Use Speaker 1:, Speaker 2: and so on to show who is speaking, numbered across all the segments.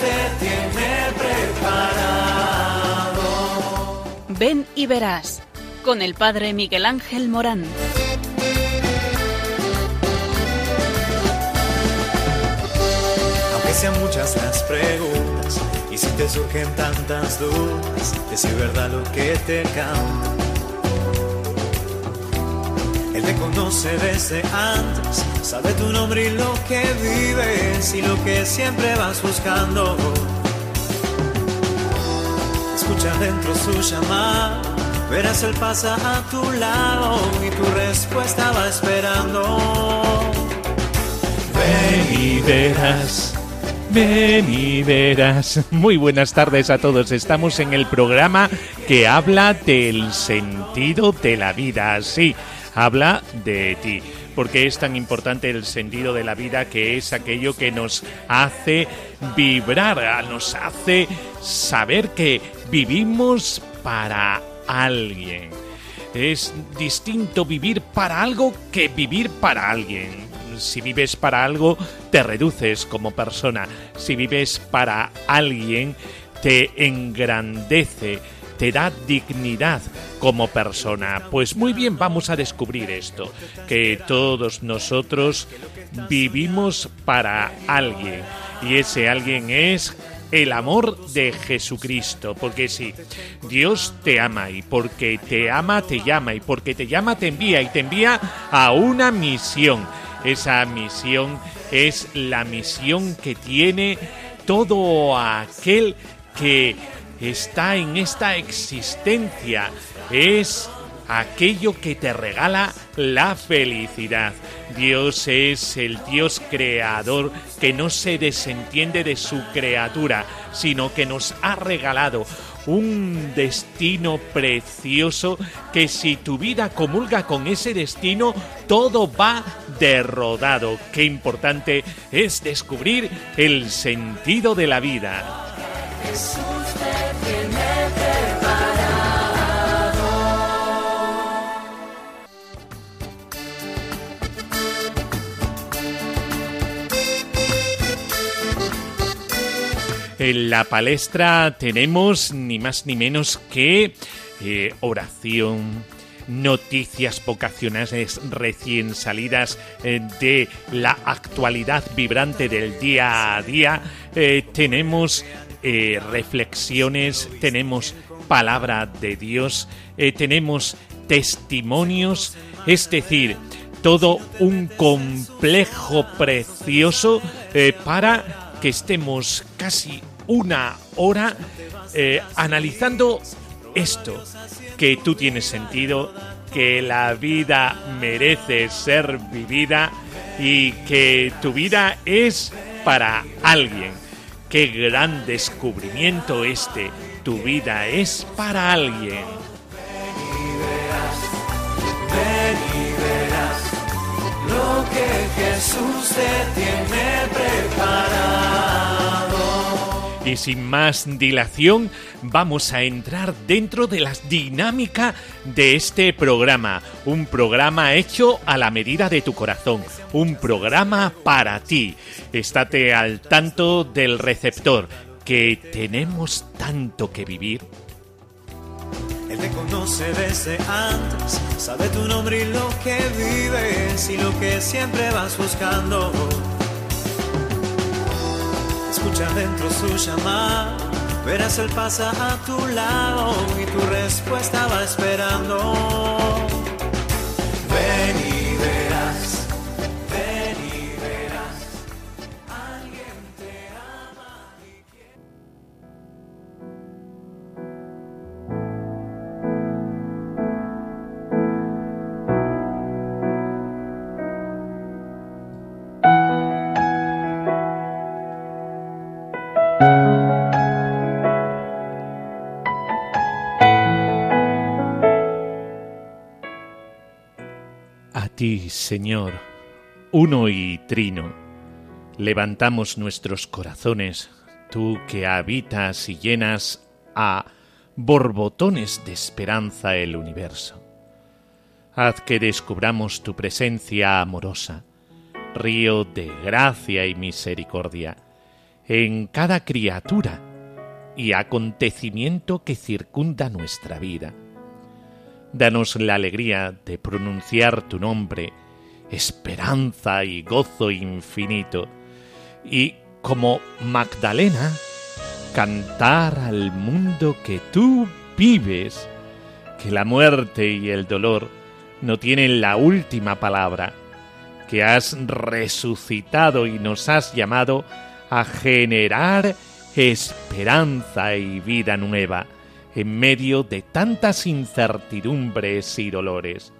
Speaker 1: te tiene preparado.
Speaker 2: Ven y verás con el Padre Miguel Ángel Morán.
Speaker 1: Aunque sean muchas las preguntas y si te surgen tantas dudas, es verdad lo que te canta. Él te conoce desde antes, sabe tu nombre y lo que vives y lo que siempre vas buscando. Escucha dentro su llamada, verás él pasa a tu lado y tu respuesta va esperando.
Speaker 3: Ven y verás. Ven y verás. Muy buenas tardes a todos. Estamos en el programa que habla del sentido de la vida. Sí, habla de ti. Porque es tan importante el sentido de la vida que es aquello que nos hace vibrar, nos hace saber que vivimos para alguien. Es distinto vivir para algo que vivir para alguien si vives para algo, te reduces como persona. Si vives para alguien, te engrandece, te da dignidad como persona. Pues muy bien, vamos a descubrir esto, que todos nosotros vivimos para alguien. Y ese alguien es el amor de Jesucristo. Porque si Dios te ama y porque te ama te llama y porque te llama te envía y te envía a una misión. Esa misión es la misión que tiene todo aquel que está en esta existencia. Es aquello que te regala la felicidad. Dios es el Dios creador que no se desentiende de su criatura, sino que nos ha regalado un destino precioso que si tu vida comulga con ese destino, todo va derrodado. Qué importante es descubrir el sentido de la vida. En la palestra tenemos ni más ni menos que eh, oración, noticias vocacionales recién salidas eh, de la actualidad vibrante del día a día. Eh, tenemos reflexiones, tenemos palabra de Dios, tenemos testimonios, es decir, todo un complejo precioso para que estemos casi una hora eh, analizando esto, que tú tienes sentido, que la vida merece ser vivida y que tu vida es para alguien. Qué gran descubrimiento este, tu vida es para alguien.
Speaker 1: lo que Jesús te tiene preparado.
Speaker 3: Y sin más dilación, vamos a entrar dentro de la dinámica de este programa. Un programa hecho a la medida de tu corazón. Un programa para ti. Estate al tanto del receptor, que tenemos tanto que vivir.
Speaker 1: Él te conoce desde antes, sabe tu nombre y lo que vives y lo que siempre vas buscando escucha dentro su llamada, verás él pasa a tu lado y tu respuesta va esperando.
Speaker 3: Ti, Señor, uno y trino, levantamos nuestros corazones, tú que habitas y llenas a borbotones de esperanza el universo. Haz que descubramos tu presencia amorosa, río de gracia y misericordia, en cada criatura y acontecimiento que circunda nuestra vida. Danos la alegría de pronunciar tu nombre, esperanza y gozo infinito, y como Magdalena, cantar al mundo que tú vives, que la muerte y el dolor no tienen la última palabra, que has resucitado y nos has llamado a generar esperanza y vida nueva en medio de tantas incertidumbres y dolores.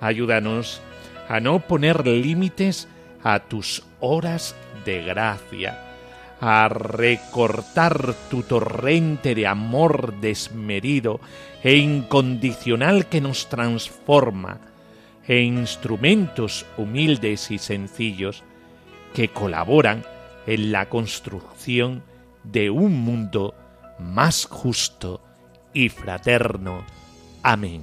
Speaker 3: Ayúdanos a no poner límites a tus horas de gracia, a recortar tu torrente de amor desmedido e incondicional que nos transforma en instrumentos humildes y sencillos que colaboran en la construcción de un mundo más justo y fraterno. Amén.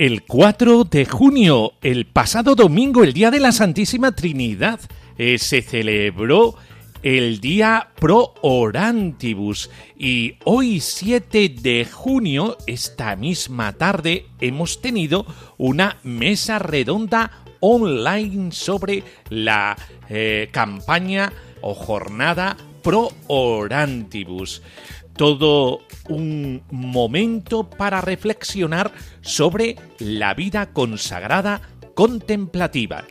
Speaker 3: El 4 de junio, el pasado domingo, el día de la Santísima Trinidad, eh, se celebró el día Pro Orantibus y hoy 7 de junio, esta misma tarde, hemos tenido una mesa redonda online sobre la eh, campaña o jornada Pro Orantibus todo un momento para reflexionar sobre la vida consagrada contemplativa.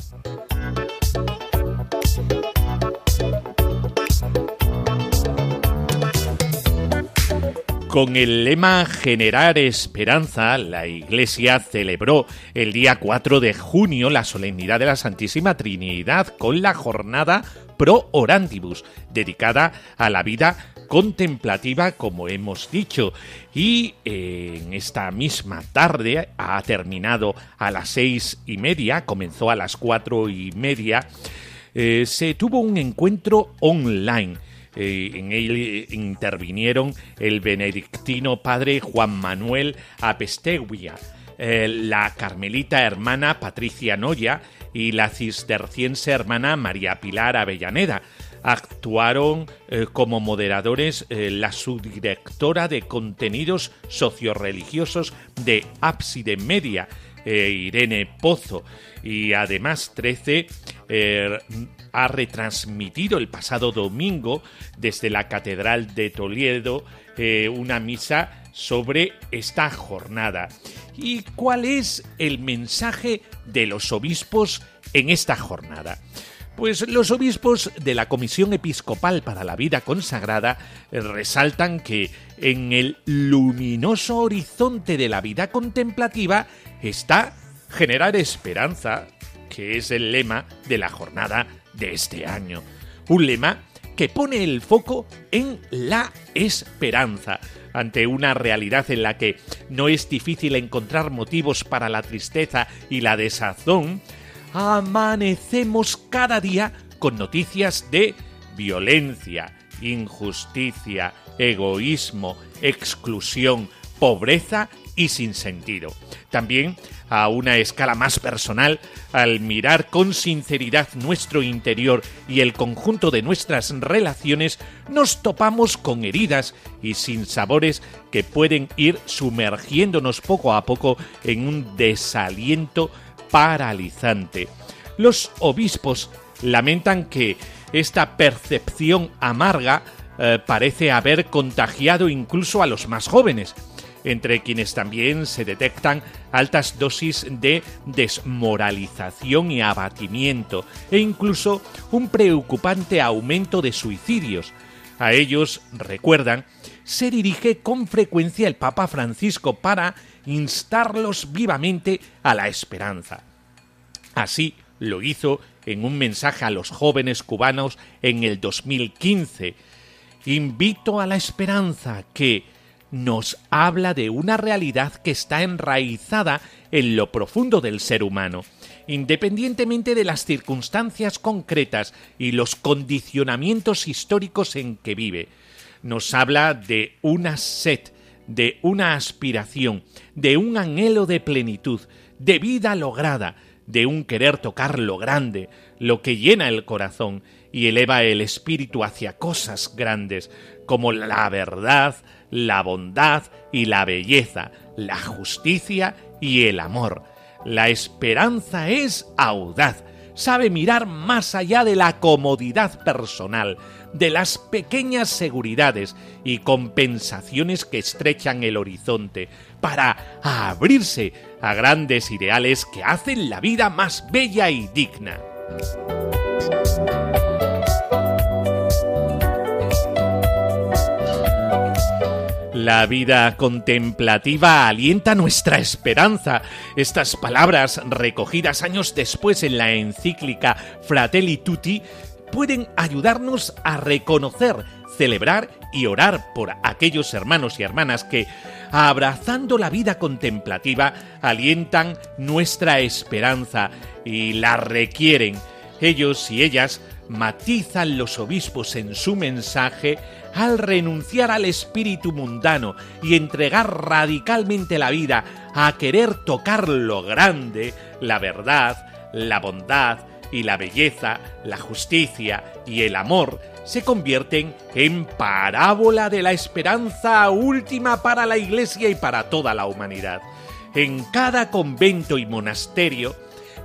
Speaker 3: Con el lema Generar Esperanza, la Iglesia celebró el día 4 de junio la solemnidad de la Santísima Trinidad con la jornada Pro Orantibus, dedicada a la vida contemplativa, como hemos dicho. Y eh, en esta misma tarde ha terminado a las seis y media, comenzó a las cuatro y media. Eh, se tuvo un encuentro online. Eh, en él intervinieron el benedictino padre Juan Manuel Apesteguia, la carmelita hermana Patricia Noya y la cisterciense hermana María Pilar Avellaneda actuaron eh, como moderadores eh, la subdirectora de contenidos socioreligiosos de Ábside Media, eh, Irene Pozo, y además 13 ha retransmitido el pasado domingo desde la Catedral de Toledo una misa sobre esta jornada. ¿Y cuál es el mensaje de los obispos en esta jornada? Pues los obispos de la Comisión Episcopal para la Vida Consagrada resaltan que en el luminoso horizonte de la vida contemplativa está generar esperanza, que es el lema de la jornada de este año. Un lema que pone el foco en la esperanza, ante una realidad en la que no es difícil encontrar motivos para la tristeza y la desazón, amanecemos cada día con noticias de violencia, injusticia, egoísmo, exclusión, pobreza y sinsentido. También a una escala más personal, al mirar con sinceridad nuestro interior y el conjunto de nuestras relaciones, nos topamos con heridas y sinsabores que pueden ir sumergiéndonos poco a poco en un desaliento paralizante. Los obispos lamentan que esta percepción amarga eh, parece haber contagiado incluso a los más jóvenes, entre quienes también se detectan altas dosis de desmoralización y abatimiento, e incluso un preocupante aumento de suicidios. A ellos, recuerdan, se dirige con frecuencia el Papa Francisco para instarlos vivamente a la esperanza. Así lo hizo en un mensaje a los jóvenes cubanos en el 2015. Invito a la esperanza que nos habla de una realidad que está enraizada en lo profundo del ser humano, independientemente de las circunstancias concretas y los condicionamientos históricos en que vive. Nos habla de una sed, de una aspiración, de un anhelo de plenitud, de vida lograda, de un querer tocar lo grande, lo que llena el corazón y eleva el espíritu hacia cosas grandes, como la verdad, la bondad y la belleza, la justicia y el amor. La esperanza es audaz, sabe mirar más allá de la comodidad personal, de las pequeñas seguridades y compensaciones que estrechan el horizonte, para abrirse a grandes ideales que hacen la vida más bella y digna. La vida contemplativa alienta nuestra esperanza. Estas palabras, recogidas años después en la encíclica Fratelli Tutti, pueden ayudarnos a reconocer, celebrar y orar por aquellos hermanos y hermanas que, abrazando la vida contemplativa, alientan nuestra esperanza y la requieren. Ellos y ellas matizan los obispos en su mensaje al renunciar al espíritu mundano y entregar radicalmente la vida a querer tocar lo grande, la verdad, la bondad y la belleza, la justicia y el amor, se convierten en parábola de la esperanza última para la Iglesia y para toda la humanidad. En cada convento y monasterio,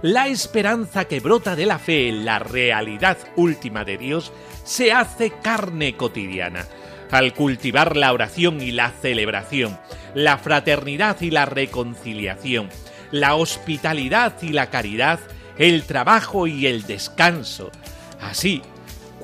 Speaker 3: la esperanza que brota de la fe en la realidad última de Dios se hace carne cotidiana. Al cultivar la oración y la celebración, la fraternidad y la reconciliación, la hospitalidad y la caridad, el trabajo y el descanso. Así,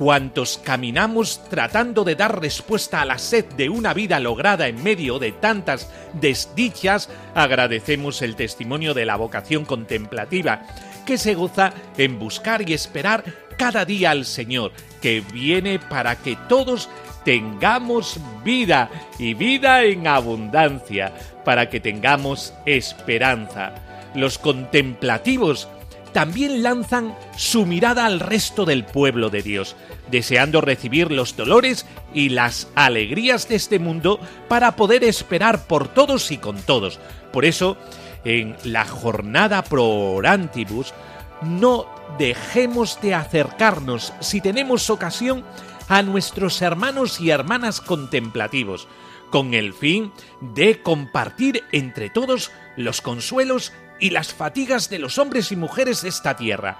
Speaker 3: cuantos caminamos tratando de dar respuesta a la sed de una vida lograda en medio de tantas desdichas, agradecemos el testimonio de la vocación contemplativa, que se goza en buscar y esperar cada día al Señor, que viene para que todos tengamos vida y vida en abundancia, para que tengamos esperanza. Los contemplativos también lanzan su mirada al resto del pueblo de Dios, deseando recibir los dolores y las alegrías de este mundo para poder esperar por todos y con todos. Por eso, en la jornada pro orantibus, no dejemos de acercarnos, si tenemos ocasión, a nuestros hermanos y hermanas contemplativos, con el fin de compartir entre todos los consuelos y las fatigas de los hombres y mujeres de esta tierra.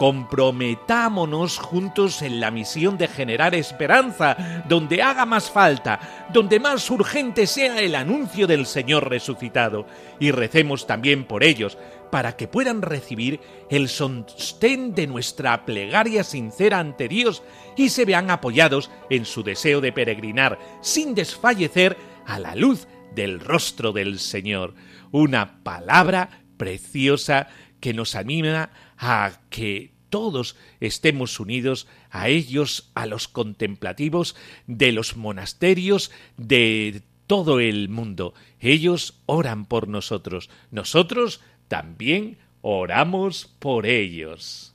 Speaker 3: Comprometámonos juntos en la misión de generar esperanza donde haga más falta, donde más urgente sea el anuncio del Señor resucitado, y recemos también por ellos, para que puedan recibir el sostén de nuestra plegaria sincera ante Dios y se vean apoyados en su deseo de peregrinar sin desfallecer a la luz del rostro del Señor. Una palabra preciosa que nos anima a que todos estemos unidos a ellos, a los contemplativos de los monasterios de todo el mundo. Ellos oran por nosotros, nosotros también oramos por ellos.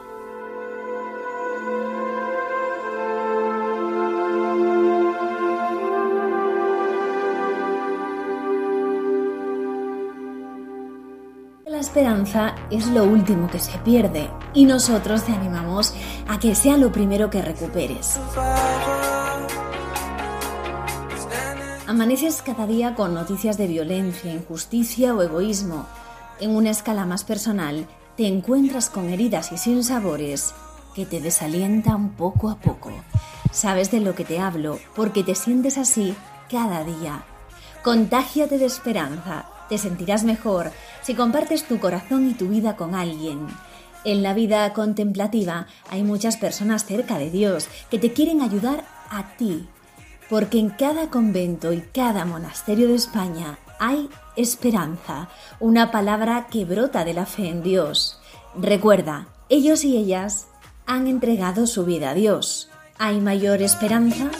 Speaker 4: Esperanza es lo último que se pierde y nosotros te animamos a que sea lo primero que recuperes. Amaneces cada día con noticias de violencia, injusticia o egoísmo. En una escala más personal, te encuentras con heridas y sin sabores que te desalientan poco a poco. Sabes de lo que te hablo porque te sientes así cada día. Contágiate de esperanza. Te sentirás mejor si compartes tu corazón y tu vida con alguien. En la vida contemplativa hay muchas personas cerca de Dios que te quieren ayudar a ti porque en cada convento y cada monasterio de España hay esperanza, una palabra que brota de la fe en Dios. Recuerda, ellos y ellas han entregado su vida a Dios. ¿Hay mayor esperanza?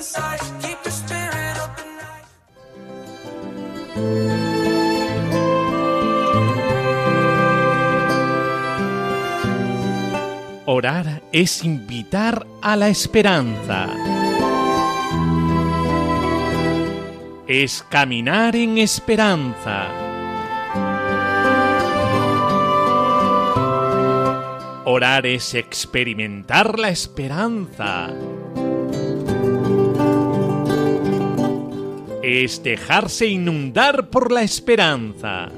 Speaker 3: Orar es invitar a la esperanza. es caminar en esperanza. Orar es experimentar la esperanza. Es dejarse inundar por la esperanza.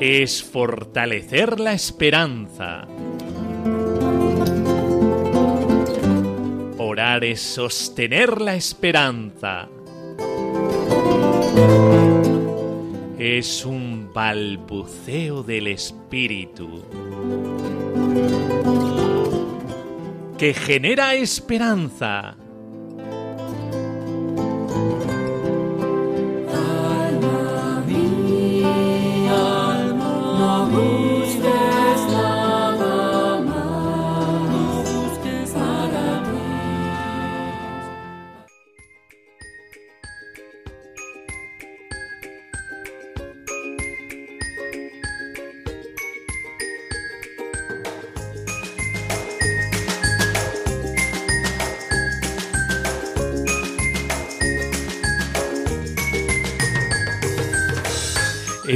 Speaker 3: Es fortalecer la esperanza. Orar es sostener la esperanza. Es un balbuceo del espíritu que genera esperanza.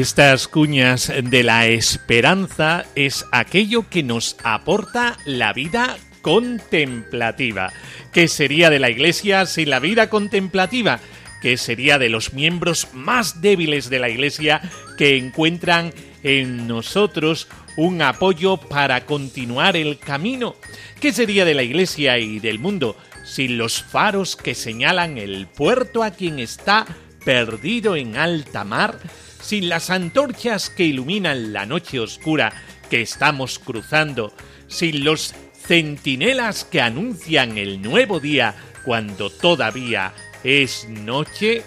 Speaker 3: Estas cuñas de la esperanza es aquello que nos aporta la vida contemplativa. ¿Qué sería de la Iglesia sin la vida contemplativa? ¿Qué sería de los miembros más débiles de la Iglesia que encuentran en nosotros un apoyo para continuar el camino? ¿Qué sería de la Iglesia y del mundo sin los faros que señalan el puerto a quien está perdido en alta mar? Sin las antorchas que iluminan la noche oscura que estamos cruzando, sin los centinelas que anuncian el nuevo día cuando todavía es noche,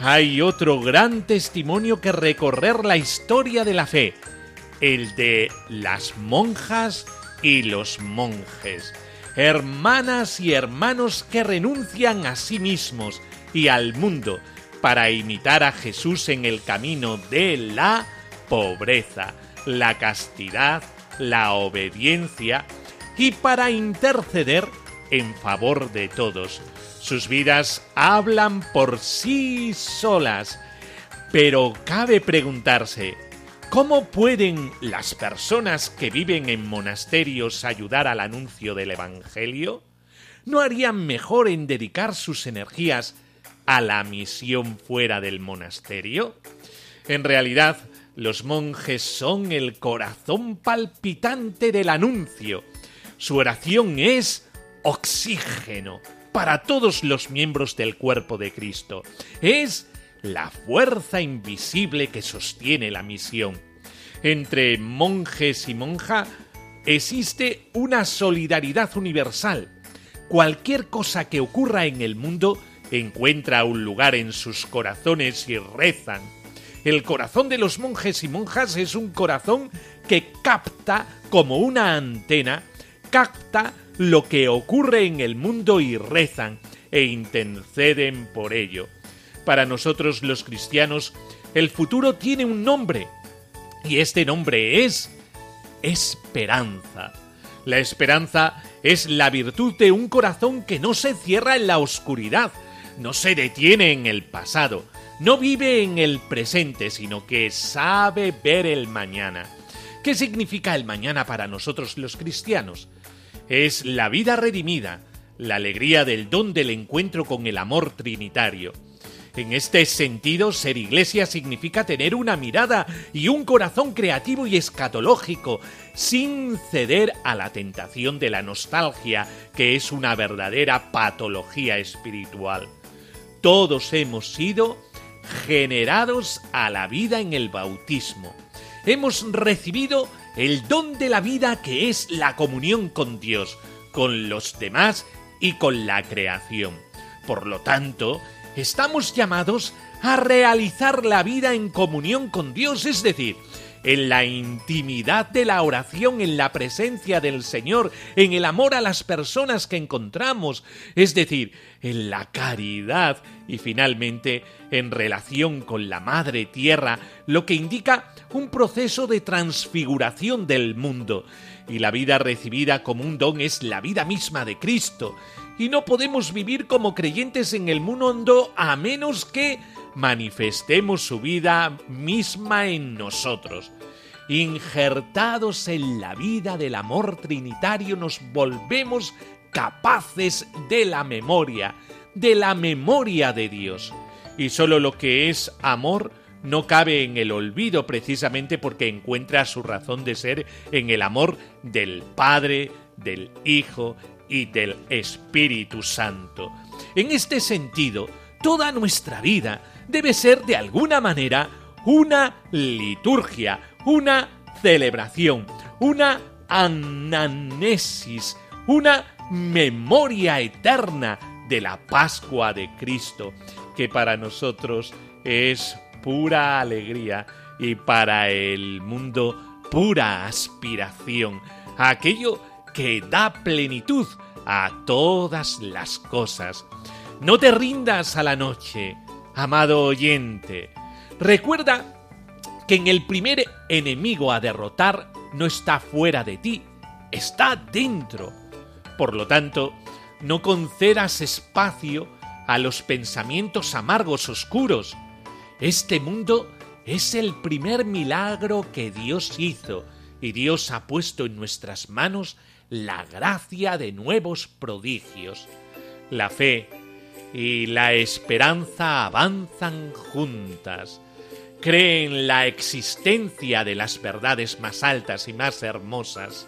Speaker 3: hay otro gran testimonio que recorrer la historia de la fe, el de las monjas y los monjes, hermanas y hermanos que renuncian a sí mismos y al mundo, para imitar a Jesús en el camino de la pobreza, la castidad, la obediencia y para interceder en favor de todos. Sus vidas hablan por sí solas, pero cabe preguntarse, ¿cómo pueden las personas que viven en monasterios ayudar al anuncio del Evangelio? ¿No harían mejor en dedicar sus energías a la misión fuera del monasterio? En realidad, los monjes son el corazón palpitante del anuncio. Su oración es oxígeno para todos los miembros del cuerpo de Cristo. Es la fuerza invisible que sostiene la misión. Entre monjes y monja existe una solidaridad universal. Cualquier cosa que ocurra en el mundo encuentra un lugar en sus corazones y rezan. El corazón de los monjes y monjas es un corazón que capta como una antena, capta lo que ocurre en el mundo y rezan e interceden por ello. Para nosotros los cristianos, el futuro tiene un nombre, y este nombre es esperanza. La esperanza es la virtud de un corazón que no se cierra en la oscuridad, no se detiene en el pasado, no vive en el presente, sino que sabe ver el mañana. ¿Qué significa el mañana para nosotros los cristianos? Es la vida redimida, la alegría del don del encuentro con el amor trinitario. En este sentido, ser iglesia significa tener una mirada y un corazón creativo y escatológico, sin ceder a la tentación de la nostalgia, que es una verdadera patología espiritual. Todos hemos sido generados a la vida en el bautismo. Hemos recibido el don de la vida que es la comunión con Dios, con los demás y con la creación. Por lo tanto, estamos llamados a realizar la vida en comunión con Dios, es decir, en la intimidad de la oración, en la presencia del Señor, en el amor a las personas que encontramos, es decir, en la caridad y finalmente en relación con la Madre Tierra, lo que indica un proceso de transfiguración del mundo. Y la vida recibida como un don es la vida misma de Cristo. Y no podemos vivir como creyentes en el mundo a menos que manifestemos su vida misma en nosotros. Injertados en la vida del amor trinitario nos volvemos capaces de la memoria, de la memoria de Dios. Y solo lo que es amor no cabe en el olvido precisamente porque encuentra su razón de ser en el amor del Padre, del Hijo y del Espíritu Santo. En este sentido, toda nuestra vida debe ser de alguna manera una liturgia, una celebración, una ananesis, una memoria eterna de la Pascua de Cristo, que para nosotros es pura alegría y para el mundo pura aspiración, aquello que da plenitud a todas las cosas. No te rindas a la noche, amado oyente. Recuerda que en el primer enemigo a derrotar no está fuera de ti, está dentro. Por lo tanto, no concedas espacio a los pensamientos amargos oscuros. Este mundo es el primer milagro que Dios hizo y Dios ha puesto en nuestras manos la gracia de nuevos prodigios. La fe y la esperanza avanzan juntas. Cree en la existencia de las verdades más altas y más hermosas.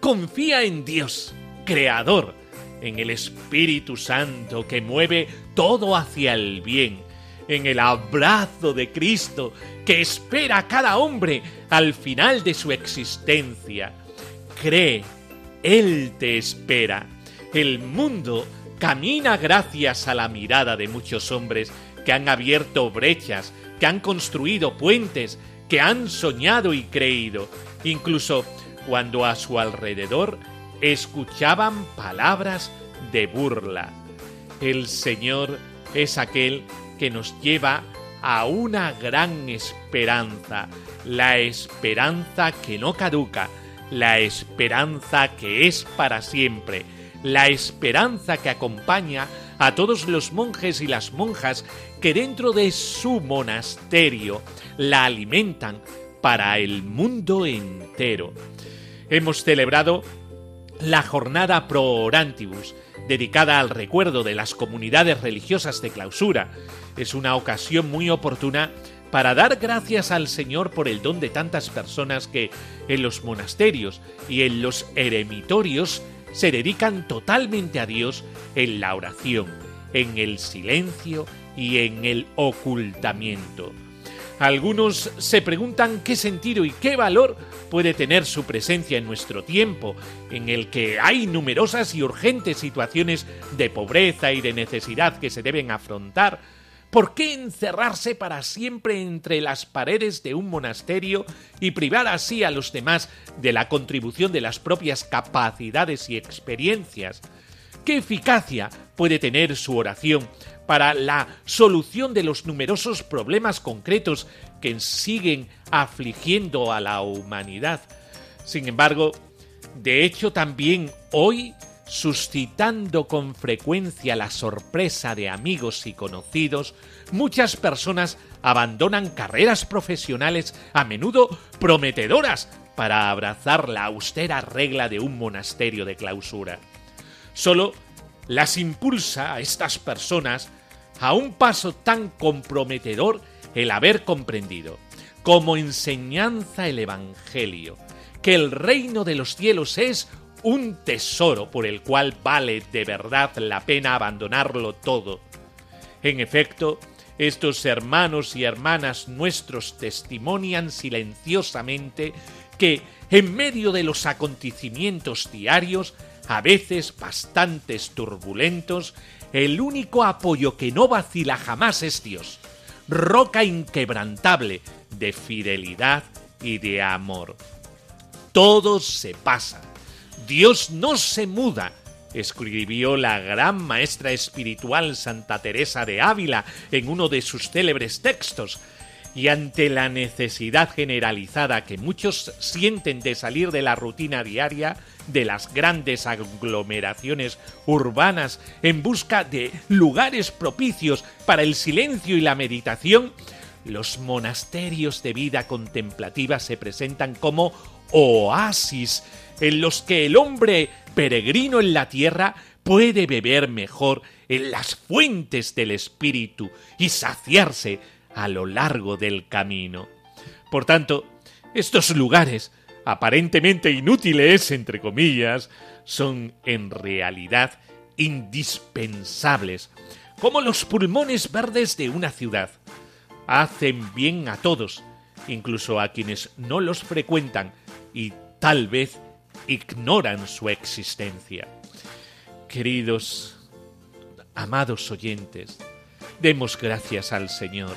Speaker 3: Confía en Dios, Creador, en el Espíritu Santo que mueve todo hacia el bien, en el abrazo de Cristo que espera a cada hombre al final de su existencia. Cree, Él te espera. El mundo camina gracias a la mirada de muchos hombres que han abierto brechas, que han construido puentes, que han soñado y creído, incluso cuando a su alrededor escuchaban palabras de burla. El Señor es aquel que nos lleva a una gran esperanza, la esperanza que no caduca, la esperanza que es para siempre, la esperanza que acompaña a todos los monjes y las monjas que dentro de su monasterio la alimentan para el mundo entero. Hemos celebrado la jornada Pro Orantibus, dedicada al recuerdo de las comunidades religiosas de clausura. Es una ocasión muy oportuna para dar gracias al Señor por el don de tantas personas que en los monasterios y en los eremitorios se dedican totalmente a Dios en la oración, en el silencio y en el ocultamiento. Algunos se preguntan qué sentido y qué valor puede tener su presencia en nuestro tiempo, en el que hay numerosas y urgentes situaciones de pobreza y de necesidad que se deben afrontar, ¿Por qué encerrarse para siempre entre las paredes de un monasterio y privar así a los demás de la contribución de las propias capacidades y experiencias? ¿Qué eficacia puede tener su oración para la solución de los numerosos problemas concretos que siguen afligiendo a la humanidad? Sin embargo, de hecho también hoy suscitando con frecuencia la sorpresa de amigos y conocidos, muchas personas abandonan carreras profesionales a menudo prometedoras para abrazar la austera regla de un monasterio de clausura. Solo las impulsa a estas personas a un paso tan comprometedor el haber comprendido, como enseñanza el Evangelio, que el reino de los cielos es un tesoro por el cual vale de verdad la pena abandonarlo todo. En efecto, estos hermanos y hermanas nuestros testimonian silenciosamente que, en medio de los acontecimientos diarios, a veces bastantes turbulentos, el único apoyo que no vacila jamás es Dios, roca inquebrantable de fidelidad y de amor. Todo se pasa, Dios no se muda, escribió la gran maestra espiritual Santa Teresa de Ávila en uno de sus célebres textos, y ante la necesidad generalizada que muchos sienten de salir de la rutina diaria, de las grandes aglomeraciones urbanas en busca de lugares propicios para el silencio y la meditación, los monasterios de vida contemplativa se presentan como oasis en los que el hombre peregrino en la tierra puede beber mejor en las fuentes del espíritu y saciarse a lo largo del camino. Por tanto, estos lugares, aparentemente inútiles, entre comillas, son en realidad indispensables, como los pulmones verdes de una ciudad. Hacen bien a todos, incluso a quienes no los frecuentan y tal vez ignoran su existencia. Queridos, amados oyentes, demos gracias al Señor,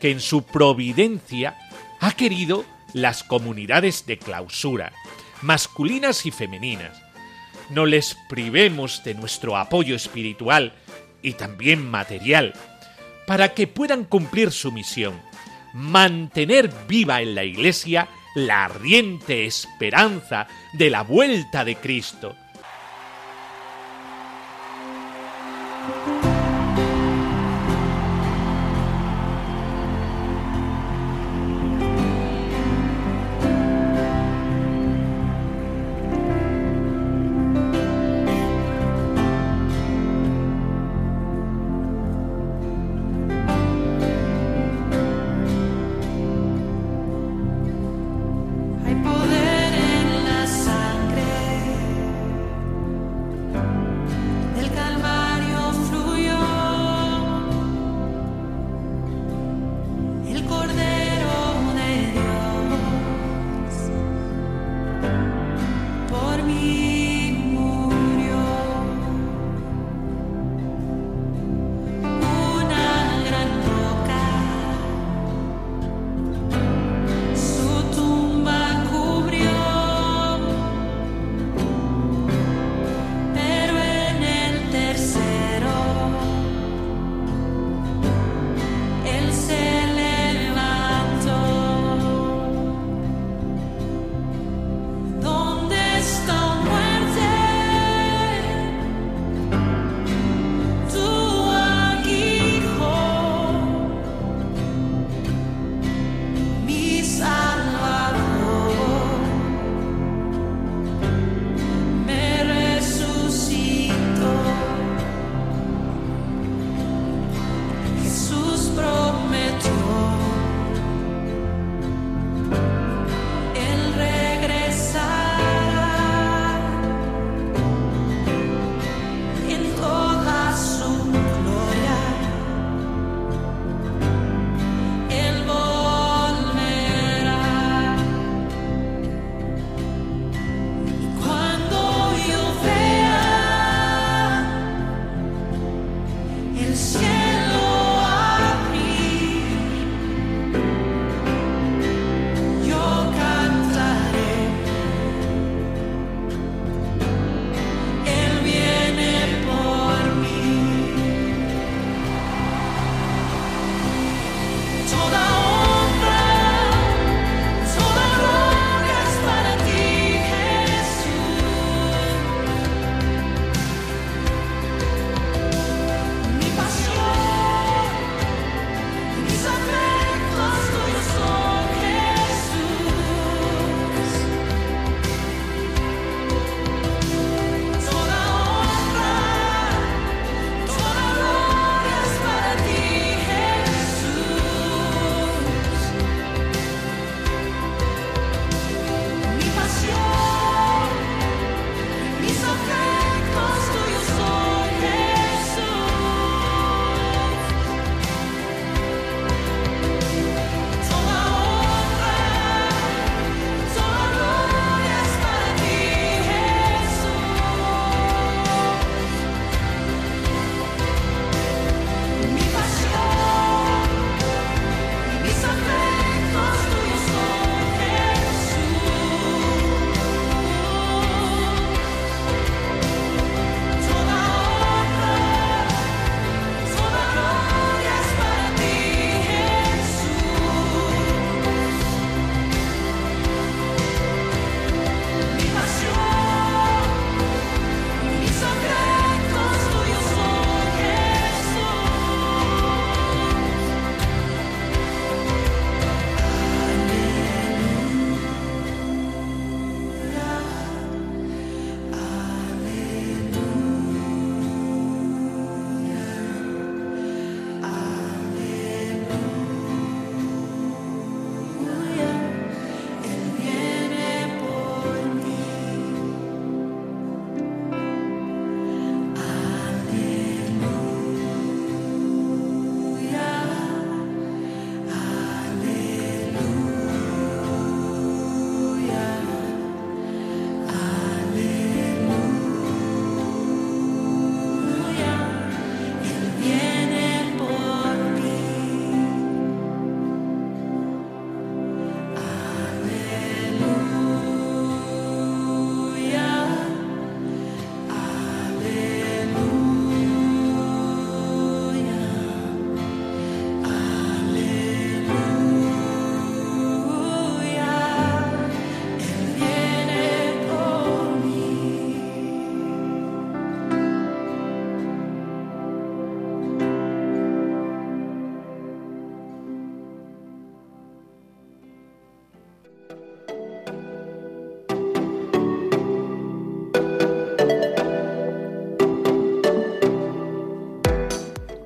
Speaker 3: que en su providencia ha querido las comunidades de clausura, masculinas y femeninas. No les privemos de nuestro apoyo espiritual y también material, para que puedan cumplir su misión, mantener viva en la Iglesia la ardiente esperanza de la vuelta de Cristo.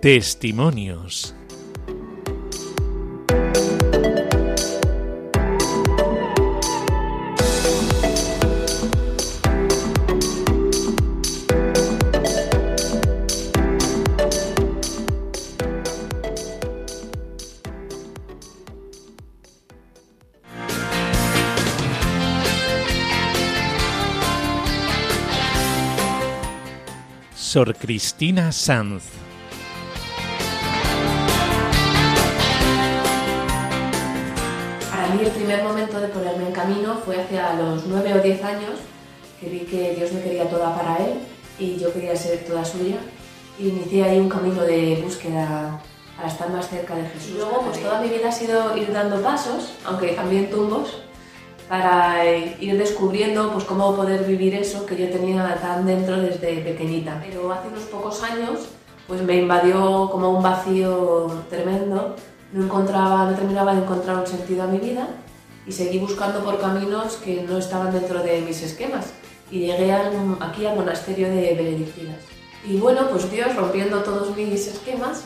Speaker 3: Testimonios. Sor Cristina Sanz.
Speaker 5: 9 o 10 años, que vi que Dios me quería toda para Él y yo quería ser toda suya. Y inicié ahí un camino de búsqueda para estar más cerca de Jesús. Y luego pues toda mi vida ha sido ir dando pasos, aunque también tumbos, para eh, ir descubriendo pues, cómo poder vivir eso que yo tenía tan dentro desde pequeñita. Pero hace unos pocos años pues me invadió como un vacío tremendo, no, encontraba, no terminaba de encontrar un sentido a mi vida y seguí buscando por caminos que no estaban dentro de mis esquemas y llegué aquí al monasterio de Benedictinas. Y bueno, pues Dios, rompiendo todos mis esquemas,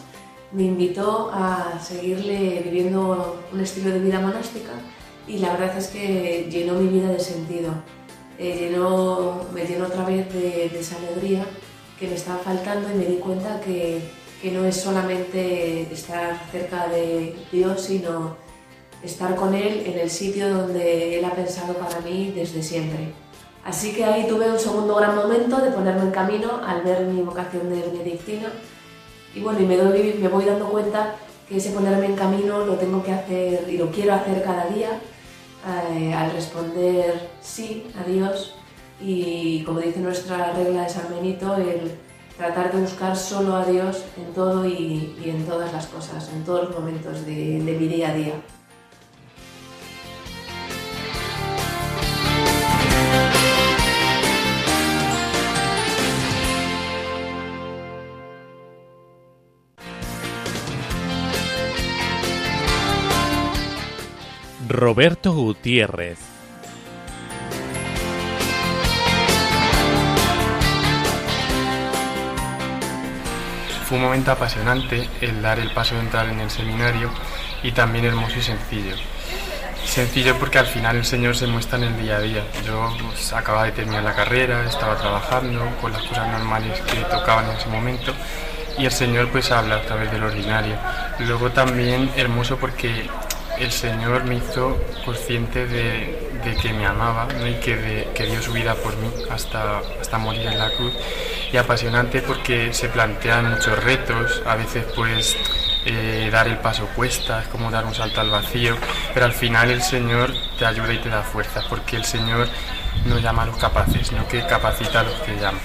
Speaker 5: me invitó a seguirle viviendo un estilo de vida monástica y la verdad es que llenó mi vida de sentido. Eh, llenó, me llenó otra vez de, esa alegría que me estaba faltando y me di cuenta que, que no es solamente estar cerca de Dios, sino estar con Él en el sitio donde Él ha pensado para mí desde siempre. Así que ahí tuve un segundo gran momento de ponerme en camino al ver mi vocación de benedictina. Y bueno, y me, doy, me voy dando cuenta que ese ponerme en camino lo tengo que hacer y lo quiero hacer cada día eh, al responder sí a Dios y como dice nuestra regla de San Benito, el tratar de buscar solo a Dios en todo y, en todas las cosas, en todos los momentos de mi día a día.
Speaker 3: Roberto Gutiérrez.
Speaker 6: Fue un momento apasionante el dar el paso de entrar en el seminario y también hermoso y sencillo. Sencillo porque al final el Señor se muestra en el día a día. Yo pues, acababa de terminar la carrera, estaba trabajando con las cosas normales que tocaban en ese momento y el Señor pues habla a través del ordinario. Luego también hermoso porque el Señor me hizo consciente de, que me amaba y que, que, dio su vida por mí hasta, hasta morir en la cruz. Y apasionante porque se plantean muchos retos, a veces pues eh, dar el paso cuesta, es como dar un salto al vacío, pero al final el Señor te ayuda y te da fuerza, porque el Señor no llama a los capaces, sino que capacita a los que llama.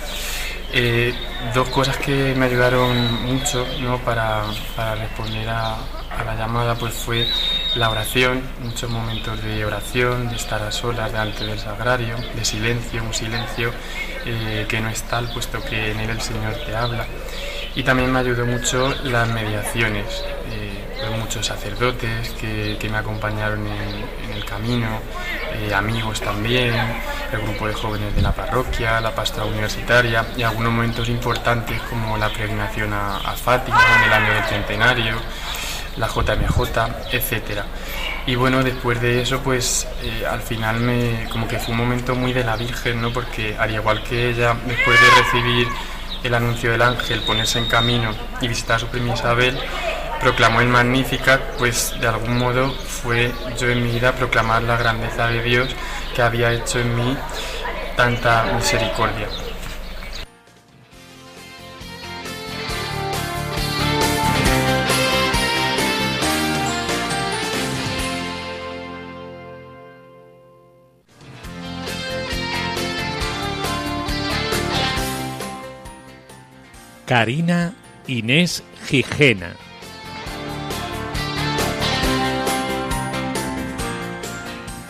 Speaker 6: Eh, dos cosas que me ayudaron mucho ¿no? para, para responder a, a la llamada pues fue la oración, muchos momentos de oración, de estar a solas delante del sagrario, de silencio, un silencio eh, que no es tal puesto que en él el Señor te habla. Y también me ayudó mucho las mediaciones, eh, muchos sacerdotes que, me acompañaron en, el camino, eh, amigos también, el grupo de jóvenes de la parroquia, la pastora universitaria y algunos momentos importantes como la peregrinación a, a Fátima en el año del centenario la JMJ, etcétera. Y bueno, después de eso, pues eh, al final me, como que fue un momento muy de la Virgen, ¿no? Porque al igual que ella, después de recibir el anuncio del ángel, ponerse en camino y visitar a su prima Isabel, proclamó el Magnificat, pues de algún modo fue yo en mi vida proclamar la grandeza de Dios que había hecho en mí tanta misericordia.
Speaker 3: Karina Inés Gijena.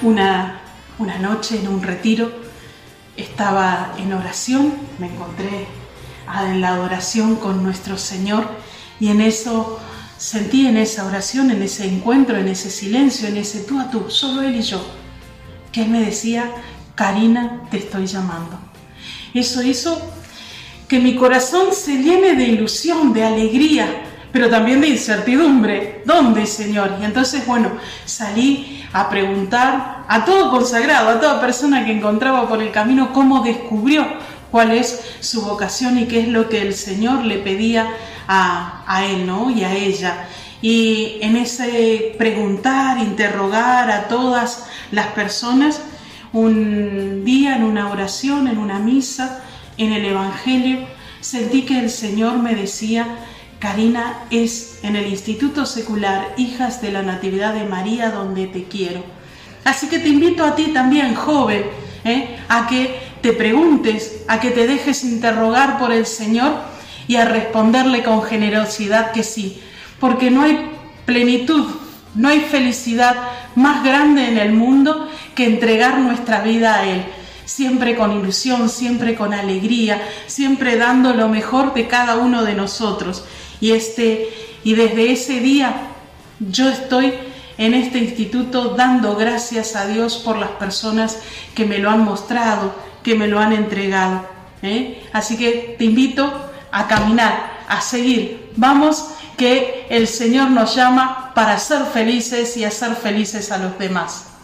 Speaker 7: Una, una noche en un retiro estaba en oración, me encontré en la adoración con nuestro Señor y en eso sentí en esa oración, en ese encuentro, en ese silencio, en ese tú a tú, solo Él y yo, que Él me decía, Karina, te estoy llamando. Eso hizo que mi corazón se llene de ilusión, de alegría, pero también de incertidumbre. ¿Dónde, Señor? Y entonces, bueno, salí a preguntar a todo consagrado, a toda persona que encontraba por el camino, cómo descubrió cuál es su vocación y qué es lo que el Señor le pedía a, a él, ¿no? Y a ella. Y en ese preguntar, interrogar a todas las personas, un día en una oración, en una misa, en el Evangelio, sentí que el Señor me decía, Karina, es en el Instituto Secular Hijas de la Natividad de María donde te quiero. Así que te invito a ti también, joven, ¿eh? a que te preguntes, a que te dejes interrogar por el Señor y a responderle con generosidad que sí, porque no hay plenitud, no hay felicidad más grande en el mundo que entregar nuestra vida a Él siempre con ilusión, siempre con alegría, siempre dando lo mejor de cada uno de nosotros. Y este y desde ese día yo estoy en este instituto dando gracias a Dios por las personas que me lo han mostrado, que me lo han entregado. ¿eh? Así que te invito a caminar, a seguir. Vamos, que el Señor nos llama para ser felices y hacer felices a los demás.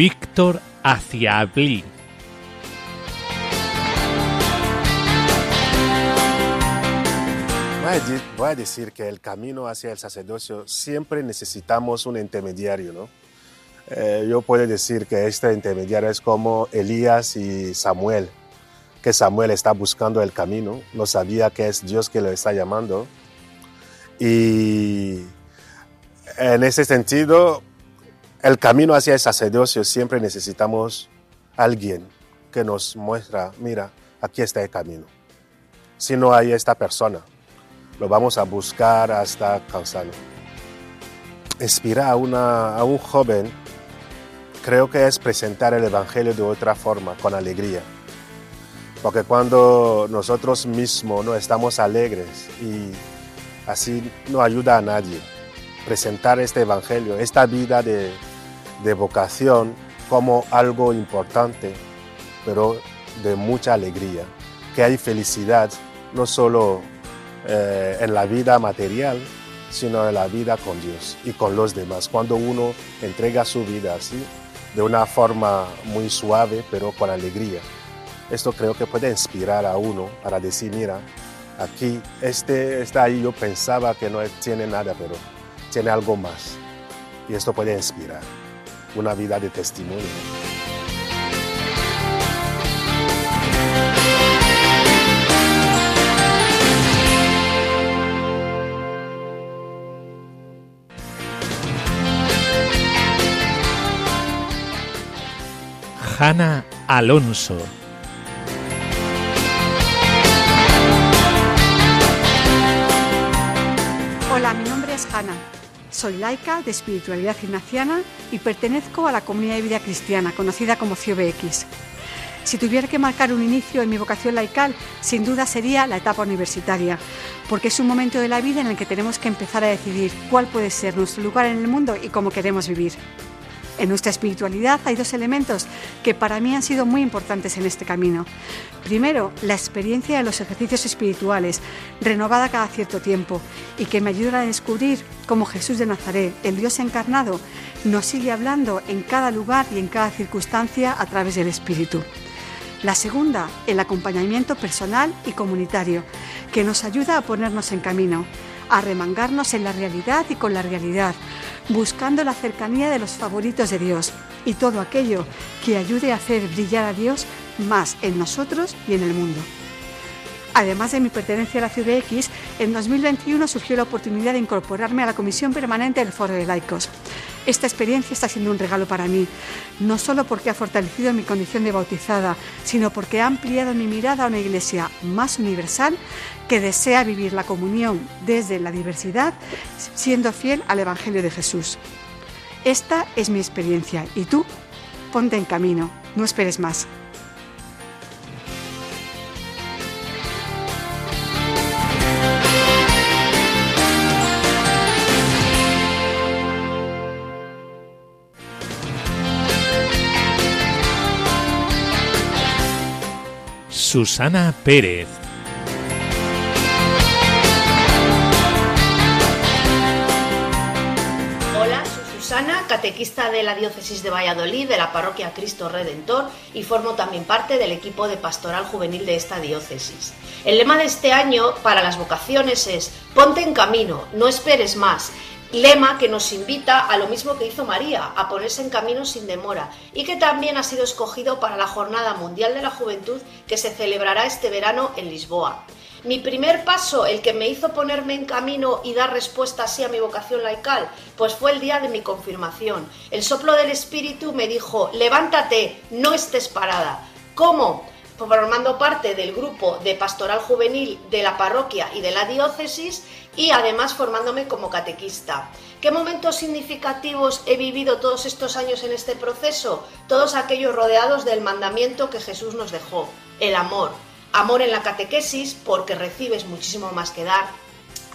Speaker 3: Víctor Aciablí.
Speaker 8: Voy a decir que el camino hacia el sacerdocio siempre necesitamos un intermediario, ¿no? Eh, yo puedo decir que este intermediario es como Elías y Samuel, que Samuel está buscando el camino, no sabía que es Dios que lo está llamando. Y en ese sentido, el camino hacia el sacerdocio siempre necesitamos alguien que nos muestra, mira, aquí está el camino. Si no hay esta persona, lo vamos a buscar hasta cansarlo. Inspirar a, a un joven creo que es presentar el Evangelio de otra forma, con alegría. Porque cuando nosotros mismos no estamos alegres y así no ayuda a nadie, presentar este Evangelio, esta vida de, de vocación como algo importante, pero de mucha alegría, que hay felicidad no solo eh, en la vida material, sino en la vida con Dios y con los demás. Cuando uno entrega su vida así, de una forma muy suave, pero con alegría. Esto creo que puede inspirar a uno para decir, mira, aquí, este está ahí, yo pensaba que no tiene nada, pero tiene algo más. Y esto puede inspirar una vida de testimonio.
Speaker 3: Hanna Alonso.
Speaker 9: Soy laica de espiritualidad ignaciana y pertenezco a la comunidad de vida cristiana, conocida como CIOBX. Si tuviera que marcar un inicio en mi vocación laical, sin duda sería la etapa universitaria, porque es un momento de la vida en el que tenemos que empezar a decidir cuál puede ser nuestro lugar en el mundo y cómo queremos vivir. En nuestra espiritualidad hay dos elementos que para mí han sido muy importantes en este camino. Primero, la experiencia de los ejercicios espirituales, renovada cada cierto tiempo, y que me ayudan a descubrir cómo Jesús de Nazaret, el Dios encarnado, nos sigue hablando en cada lugar y en cada circunstancia a través del Espíritu. La segunda, el acompañamiento personal y comunitario, que nos ayuda a ponernos en camino, a remangarnos en la realidad y con la realidad, buscando la cercanía de los favoritos de Dios y todo aquello que ayude a hacer brillar a Dios más en nosotros y en el mundo. Además de mi pertenencia a la CUDX, en 2021 surgió la oportunidad de incorporarme a la Comisión Permanente del Foro de Laicos. Esta experiencia está siendo un regalo para mí, no solo porque ha fortalecido mi condición de bautizada, sino porque ha ampliado mi mirada a una iglesia más universal que desea vivir la comunión desde la diversidad, siendo fiel al Evangelio de Jesús. Esta es mi experiencia y tú, ponte en camino, no esperes más.
Speaker 3: Susana Pérez.
Speaker 10: Hola, soy Susana, catequista de la Diócesis de Valladolid, de la Parroquia Cristo Redentor y formo también parte del equipo de pastoral juvenil de esta diócesis. El lema de este año para las vocaciones es Ponte en camino, no esperes más lema que nos invita a lo mismo que hizo María, a ponerse en camino sin demora, y que también ha sido escogido para la Jornada Mundial de la Juventud que se celebrará este verano en Lisboa. Mi primer paso, el que me hizo ponerme en camino y dar respuesta así a mi vocación laical, pues fue el día de mi confirmación. El soplo del Espíritu me dijo, levántate, no estés parada. ¿Cómo? Formando parte del grupo de pastoral juvenil de la parroquia y de la diócesis y además formándome como catequista. ¿Qué momentos significativos he vivido todos estos años en este proceso? Todos aquellos rodeados del mandamiento que Jesús nos dejó, el amor. Amor en la catequesis porque recibes muchísimo más que dar,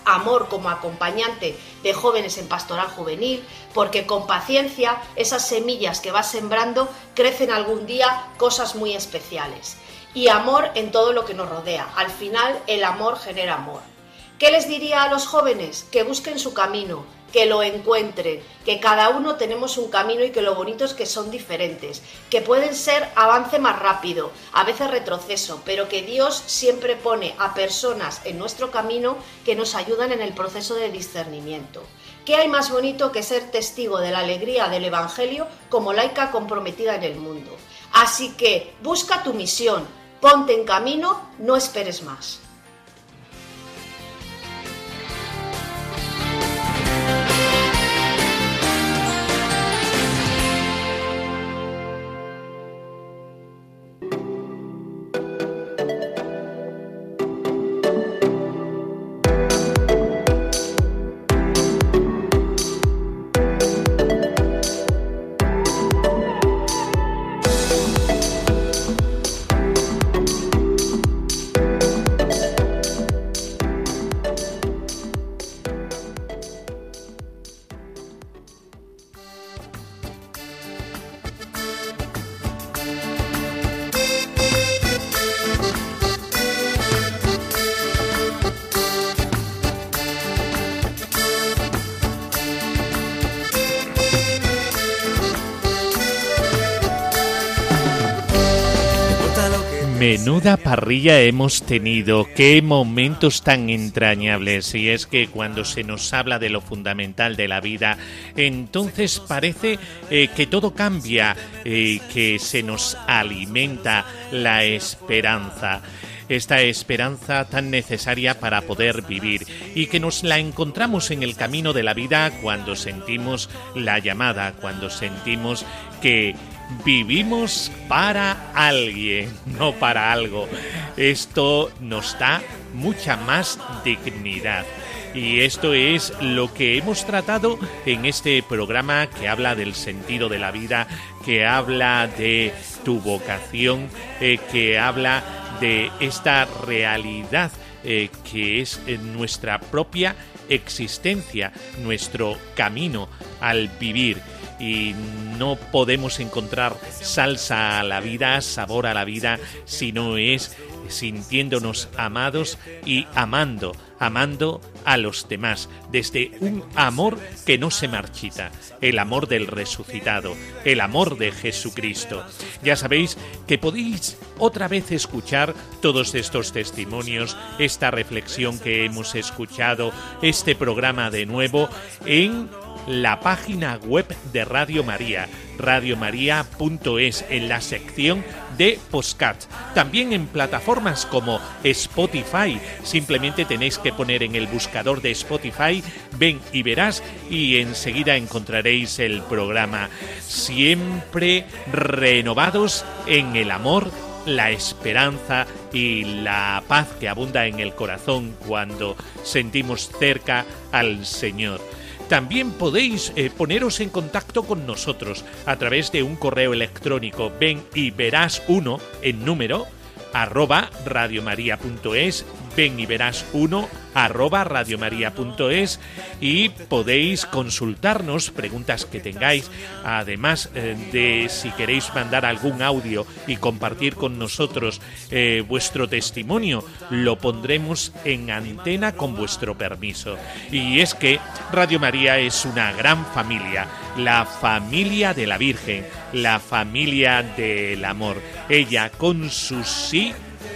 Speaker 10: amor como acompañante de jóvenes en pastoral juvenil, porque con paciencia esas semillas que vas sembrando crecen algún día cosas muy especiales y amor en todo lo que nos rodea. Al final el amor genera amor. ¿Qué les diría a los jóvenes? Que busquen su camino, que lo encuentren, que cada uno tenemos un camino y que lo bonito es que son diferentes, que pueden ser avance más rápido, a veces retroceso, pero que Dios siempre pone a personas en nuestro camino que nos ayudan en el proceso de discernimiento. ¿Qué hay más bonito que ser testigo de la alegría del Evangelio como laica comprometida en el mundo? Así que busca tu misión, Ponte en camino, no esperes más.
Speaker 3: Parrilla hemos tenido, qué momentos tan entrañables. Y es que cuando se nos habla de lo fundamental de la vida, entonces parece eh, que todo cambia, eh, que se nos alimenta la esperanza esta esperanza tan necesaria para poder vivir y que nos la encontramos en el camino de la vida cuando sentimos la llamada, cuando sentimos que vivimos para alguien, no para algo. Esto nos da mucha más dignidad. Y esto es lo que hemos tratado en este programa que habla del sentido de la vida, que habla de tu vocación, eh, que habla de esta realidad eh, que es eh, nuestra propia existencia, nuestro camino al vivir y no podemos encontrar salsa a la vida, sabor a la vida, si no es sintiéndonos amados y amando, amando a los demás, desde un amor que no se marchita, el amor del resucitado, el amor de Jesucristo. Ya sabéis que podéis otra vez escuchar todos estos testimonios, esta reflexión que hemos escuchado, este programa de nuevo en la página web de Radio María, radiomaria.es, en la sección de Postcat. También en plataformas como Spotify. Simplemente tenéis que poner en el buscador de Spotify, ven y verás, y enseguida encontraréis el programa. Siempre renovados en el amor la esperanza y la paz que abunda en el corazón cuando sentimos cerca al Señor. También podéis eh, poneros en contacto con nosotros a través de un correo electrónico. Ven y verás uno en número arroba radiomaria.es ven y verás uno arroba radiomaria.es y podéis consultarnos preguntas que tengáis, además eh, de si queréis mandar algún audio y compartir con nosotros eh, vuestro testimonio, lo pondremos en antena con vuestro permiso. Y es que Radio María es una gran familia, la familia de la Virgen, la familia del amor. Ella con su sí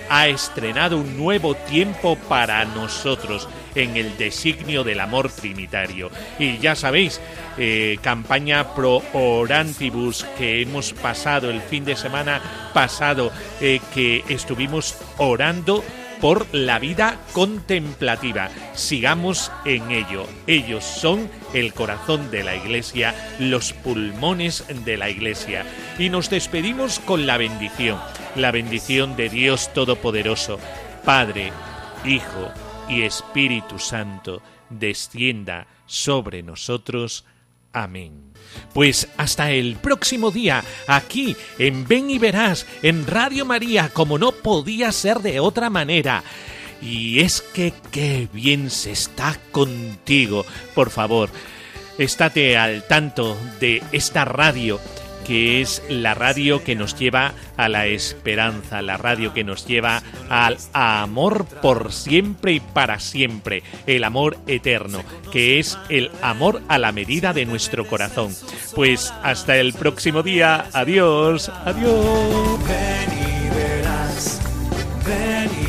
Speaker 3: ha estrenado un nuevo tiempo para nosotros en el designio del amor trinitario. Y ya sabéis, eh, campaña pro orantibus que hemos pasado el fin de semana pasado, eh, que estuvimos orando por la vida contemplativa. Sigamos en ello. Ellos son el corazón de la iglesia, los pulmones de la iglesia. Y nos despedimos con la bendición, la bendición de Dios Todopoderoso, Padre, Hijo y Espíritu Santo, descienda sobre nosotros. Amén. Pues hasta el próximo día, aquí en Ven y Verás, en Radio María, como no podía ser de otra manera. Y es que qué bien se está contigo. Por favor, estate al tanto de esta radio que es la radio que nos lleva a la esperanza, la radio que nos lleva al amor por siempre y para siempre, el amor eterno, que es el amor a la medida de nuestro corazón. Pues hasta el próximo día, adiós, adiós.
Speaker 1: Ven y verás, ven y